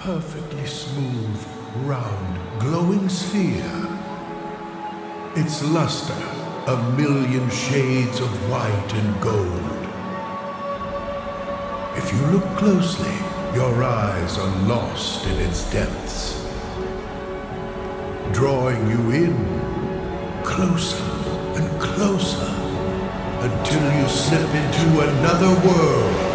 perfectly smooth, round, glowing sphere. Its luster, a million shades of white and gold. If you look closely, your eyes are lost in its depths, drawing you in closer and closer until you step into another world.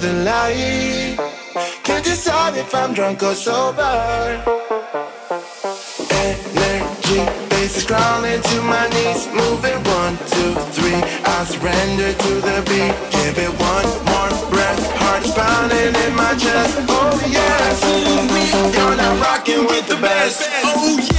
The light. Can't decide if I'm drunk or sober. Energy bases crawling to my knees, moving one, two, three. I surrender to the beat. Give it one more breath, heart is pounding in my chest. Oh yes, you're not rocking with the best. Oh yes.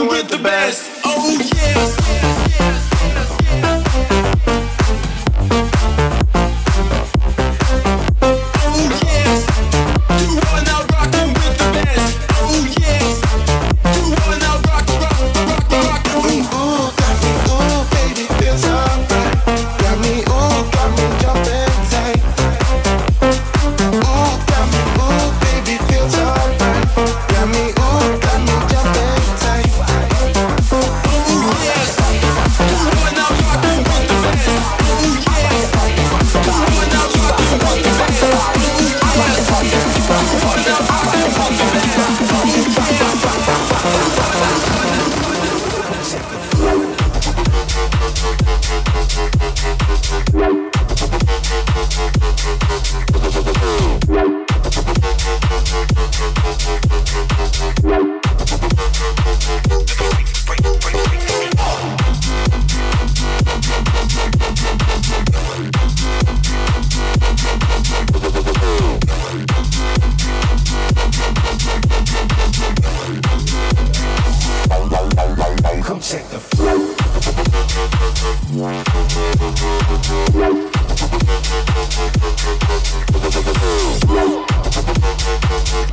with the best. Oh yeah.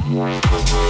muerto.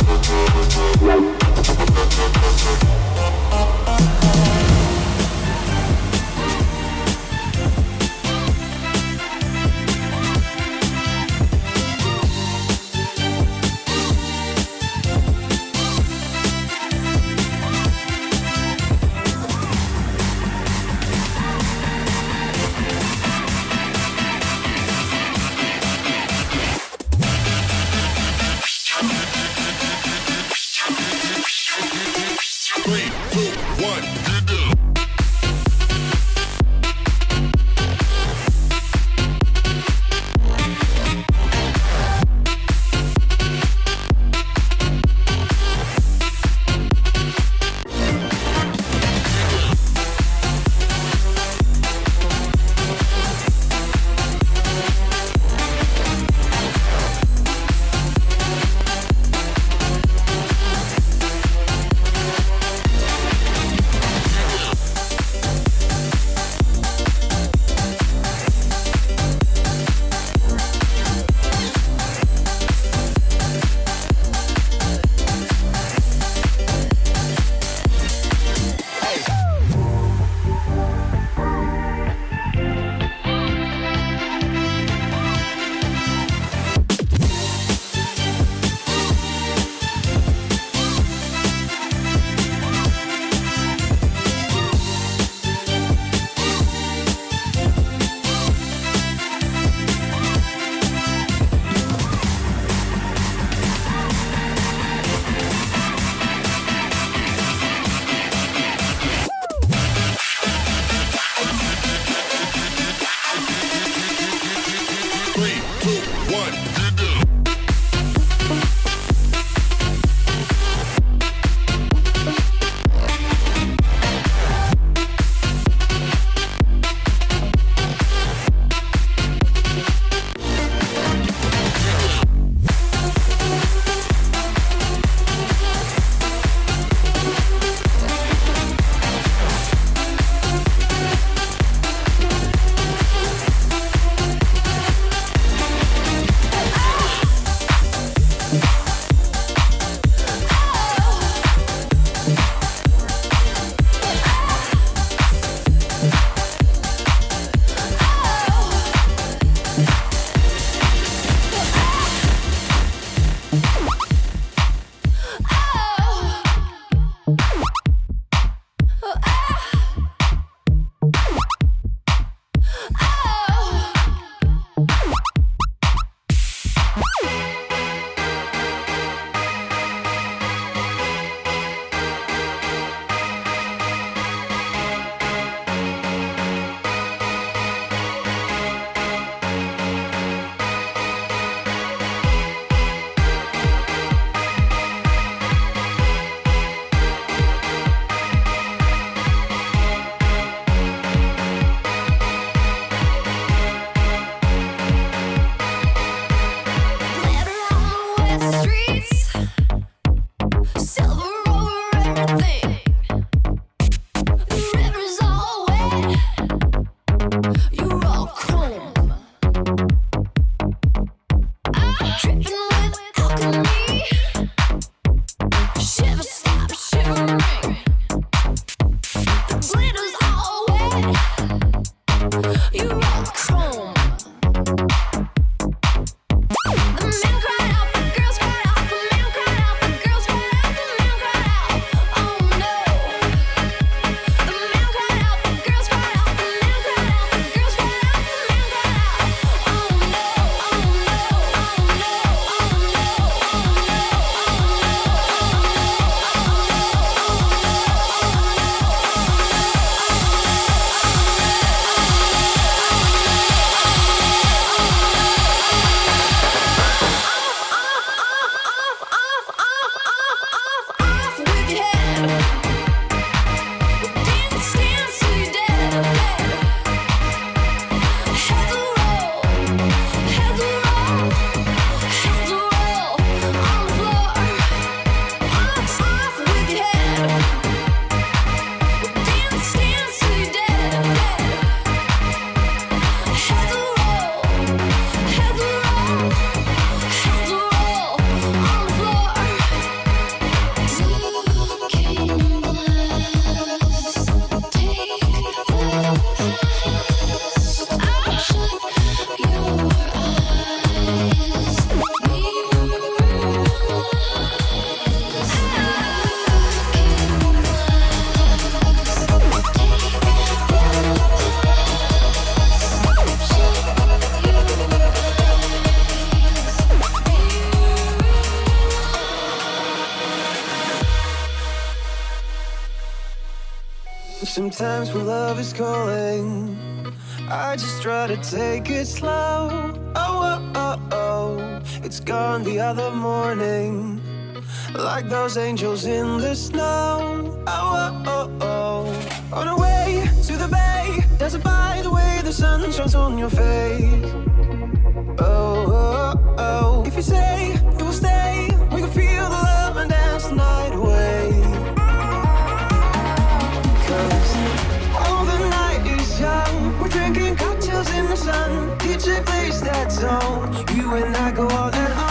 Sometimes when love is calling, I just try to take it slow. Oh, oh, oh, oh, it's gone the other morning. Like those angels in the snow. Oh, oh, oh, oh. On our way to the bay, there's a by the way the sun shines on your face. Oh, oh, oh. If you say sun. DJ plays that song. You and I go all night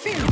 Fear.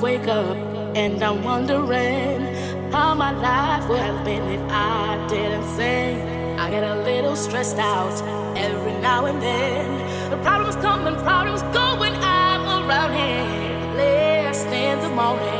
Wake up and I'm wondering how my life would have been if I didn't sing, I get a little stressed out every now and then. The problems come and problems go when I'm around here. Blessed in the morning,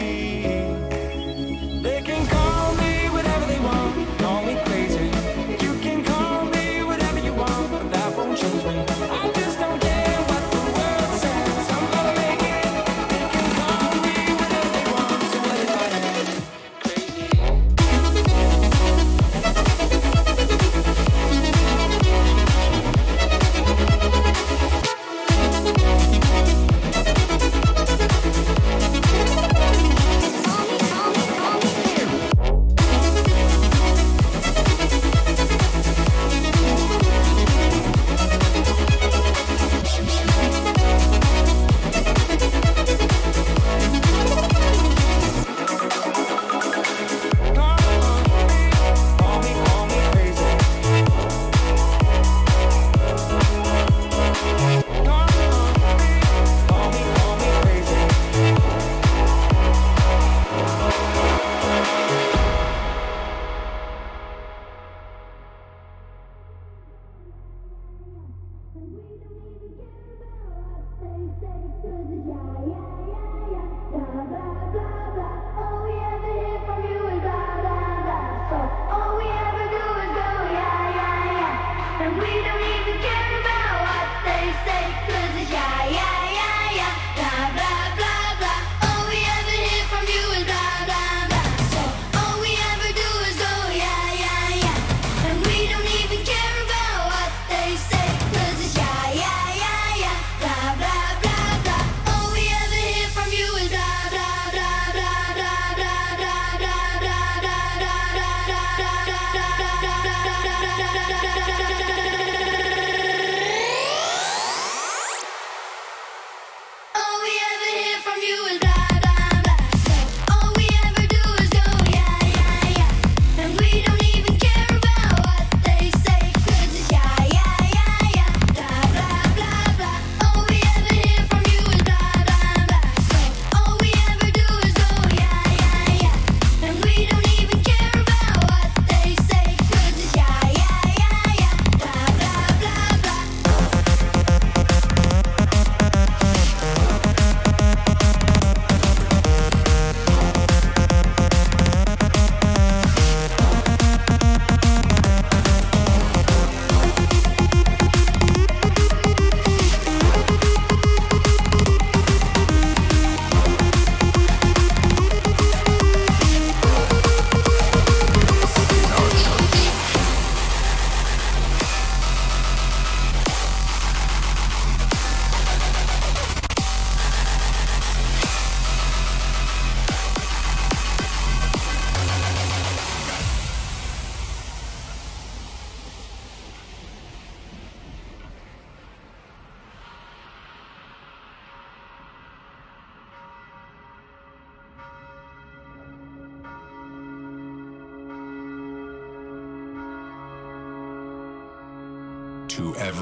And